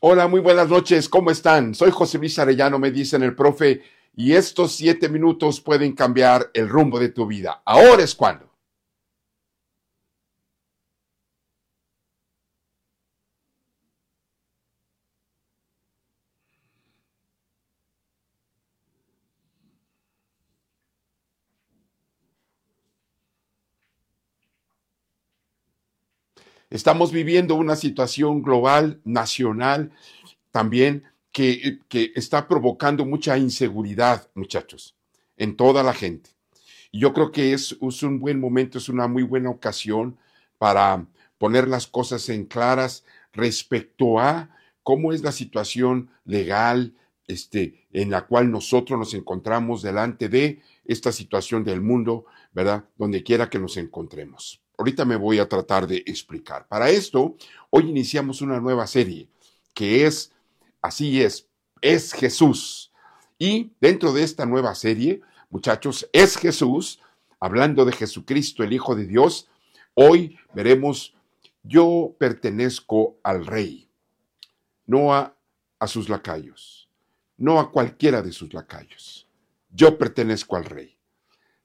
Hola, muy buenas noches, ¿cómo están? Soy José Luis Arellano, me dicen el profe, y estos siete minutos pueden cambiar el rumbo de tu vida. Ahora es cuando. Estamos viviendo una situación global, nacional, también que, está provocando mucha inseguridad, muchachos, en toda la gente. Y yo creo que es, es un buen momento, es una muy buena ocasión para poner las cosas en claras respecto a cómo es la situación legal este, en la cual nosotros nos encontramos delante de esta situación del mundo, ¿verdad? Donde quiera que nos encontremos. Ahorita me voy a tratar de explicar. Para esto, hoy iniciamos una nueva serie que es, así es, es Jesús. Y dentro de esta nueva serie, muchachos, es Jesús, hablando de Jesucristo, el Hijo de Dios, hoy veremos, yo pertenezco al Rey, no a, a sus lacayos, no a cualquiera de sus lacayos. Yo pertenezco al Rey.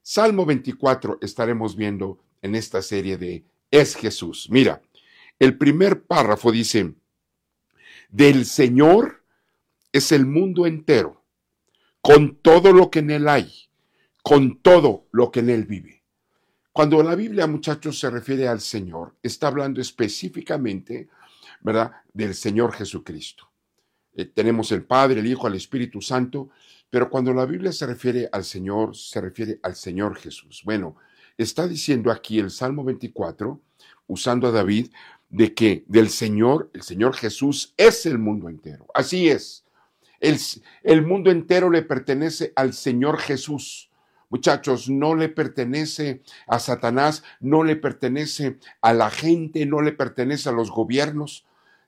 Salmo 24 estaremos viendo en esta serie de Es Jesús. Mira, el primer párrafo dice, del Señor es el mundo entero, con todo lo que en él hay, con todo lo que en él vive. Cuando la Biblia, muchachos, se refiere al Señor, está hablando específicamente, ¿verdad?, del Señor Jesucristo. Eh, tenemos el Padre, el Hijo, el Espíritu Santo, pero cuando la Biblia se refiere al Señor, se refiere al Señor Jesús. Bueno, está diciendo aquí el Salmo 24, usando a David, de que del Señor, el Señor Jesús es el mundo entero. Así es. El, mundo entero le pertenece al Señor Jesús. Muchachos, no le pertenece a Satanás, no le pertenece a la gente, no le pertenece a los gobiernos.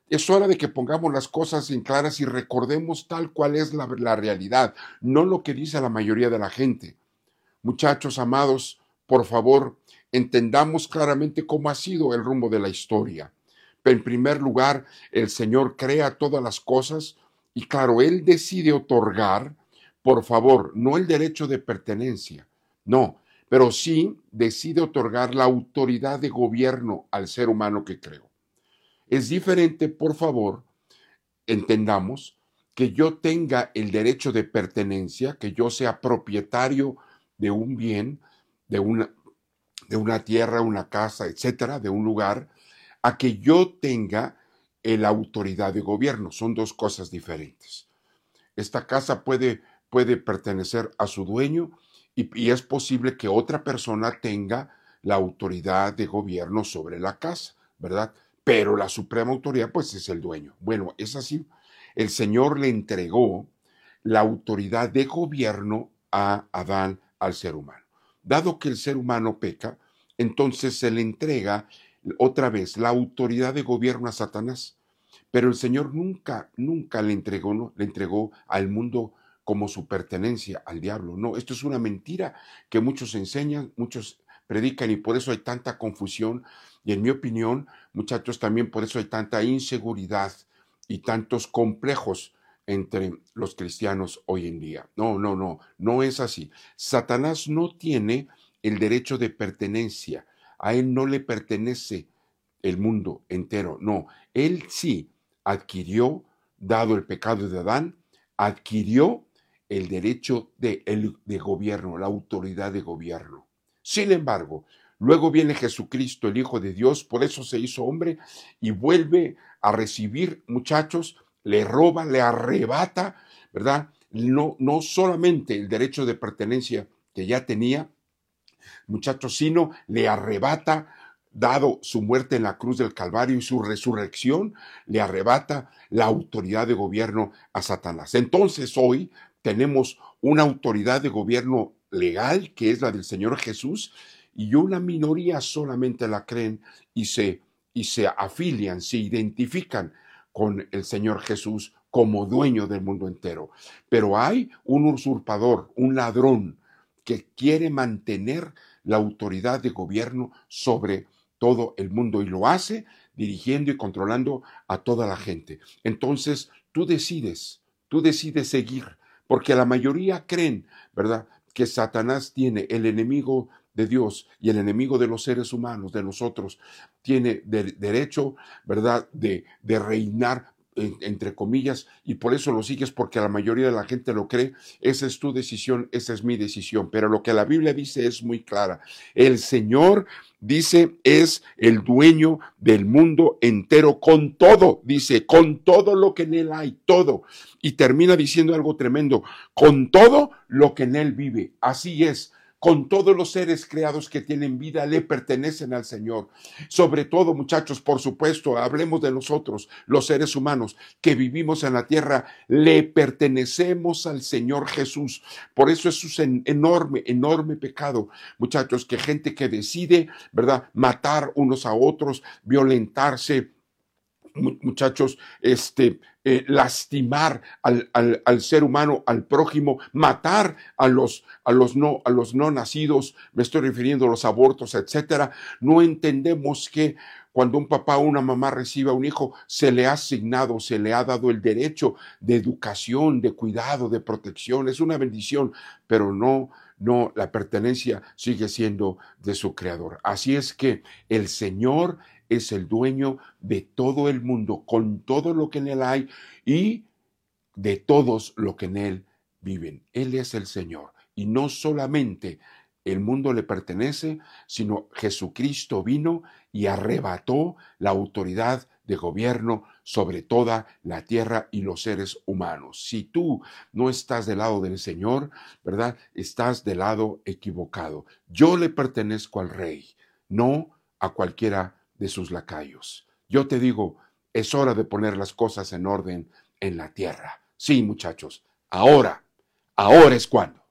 Es hora de que pongamos las cosas en claras y recordemos tal cual es la realidad, no lo que dice la mayoría de la gente. Muchachos amados, por favor, entendamos claramente cómo ha sido el rumbo de la historia. En primer lugar, el Señor crea todas las cosas y claro, Él decide otorgar, por favor, no el derecho de pertenencia, no, pero sí decide otorgar la autoridad de gobierno al ser humano que creó. Es diferente, por favor, entendamos que yo tenga el derecho de pertenencia, que yo sea propietario de un bien, de una, de una tierra, una casa, etcétera, de un lugar, a que yo tenga la autoridad de gobierno. Son dos cosas diferentes. Esta casa puede, puede pertenecer a su dueño y, y es posible que otra persona tenga la autoridad de gobierno sobre la casa, ¿verdad? Pero la suprema autoridad, pues, es el dueño. Bueno, es así. El Señor le entregó la autoridad de gobierno a Adán, al ser humano. Dado que el ser humano peca, entonces se le entrega otra vez la autoridad de gobierno a Satanás. Pero el Señor nunca, nunca le entregó, ¿no? le entregó al mundo como su pertenencia al diablo. No, esto es una mentira que muchos enseñan, muchos predican y por eso hay tanta confusión. Y en mi opinión, muchachos, también por eso hay tanta inseguridad y tantos complejos entre los cristianos hoy en día. No, no, no, no es así. Satanás no tiene el derecho de pertenencia. A él no le pertenece el mundo entero. No, él sí adquirió, dado el pecado de Adán, adquirió el derecho de, de gobierno, la autoridad de gobierno. Sin embargo, Luego viene Jesucristo, el Hijo de Dios, por eso se hizo hombre y vuelve a recibir, muchachos, le roba, le arrebata, ¿verdad? No, no solamente el derecho de pertenencia que ya tenía, muchachos, sino le arrebata, dado su muerte en la cruz del Calvario y su resurrección, le arrebata la autoridad de gobierno a Satanás. Entonces hoy tenemos una autoridad de gobierno legal, que es la del Señor Jesús, y una minoría solamente la creen y se, y se afilian, se identifican con el Señor Jesús como dueño del mundo entero. Pero hay un usurpador, un ladrón, que quiere mantener la autoridad de gobierno sobre todo el mundo y lo hace dirigiendo y controlando a toda la gente. Entonces, tú decides, tú decides seguir, porque la mayoría creen, ¿verdad? Que Satanás tiene el enemigo de Dios y el enemigo de los seres humanos, de nosotros, tiene derecho, ¿verdad?, de, de reinar entre comillas, y por eso lo sigues porque la mayoría de la gente lo cree, esa es tu decisión, esa es mi decisión. Pero lo que la Biblia dice es muy clara. El Señor dice es el dueño del mundo entero con todo, dice, con todo lo que en él hay, todo. Y termina diciendo algo tremendo, con todo lo que en él vive. Así es con todos los seres creados que tienen vida, le pertenecen al Señor. Sobre todo, muchachos, por supuesto, hablemos de nosotros, los seres humanos que vivimos en la tierra, le pertenecemos al Señor Jesús. Por eso es un enorme, enorme pecado, muchachos, que gente que decide, ¿verdad?, matar unos a otros, violentarse, muchachos, este, eh, lastimar al, al, ser humano, al prójimo, matar a los, a los, no, a los no nacidos, me estoy refiriendo a los abortos, etcétera, no entendemos que cuando un papá o una mamá recibe a un hijo, se le ha asignado, se le ha dado el derecho de educación, de cuidado, de protección. Es una bendición, pero no, no, la pertenencia sigue siendo de su creador. Así es que el Señor es el dueño de todo el mundo, con todo lo que en él hay y de todos lo que en él viven. Él es el Señor. Y no solamente el mundo le pertenece, sino Jesucristo vino y arrebató la autoridad de gobierno sobre toda la tierra y los seres humanos. Si tú no estás del lado del Señor, ¿verdad? Estás del lado equivocado. Yo le pertenezco al Rey, no a cualquiera de sus lacayos. Yo te digo, es hora de poner las cosas en orden en la tierra. Sí, muchachos, ahora, ahora es cuando.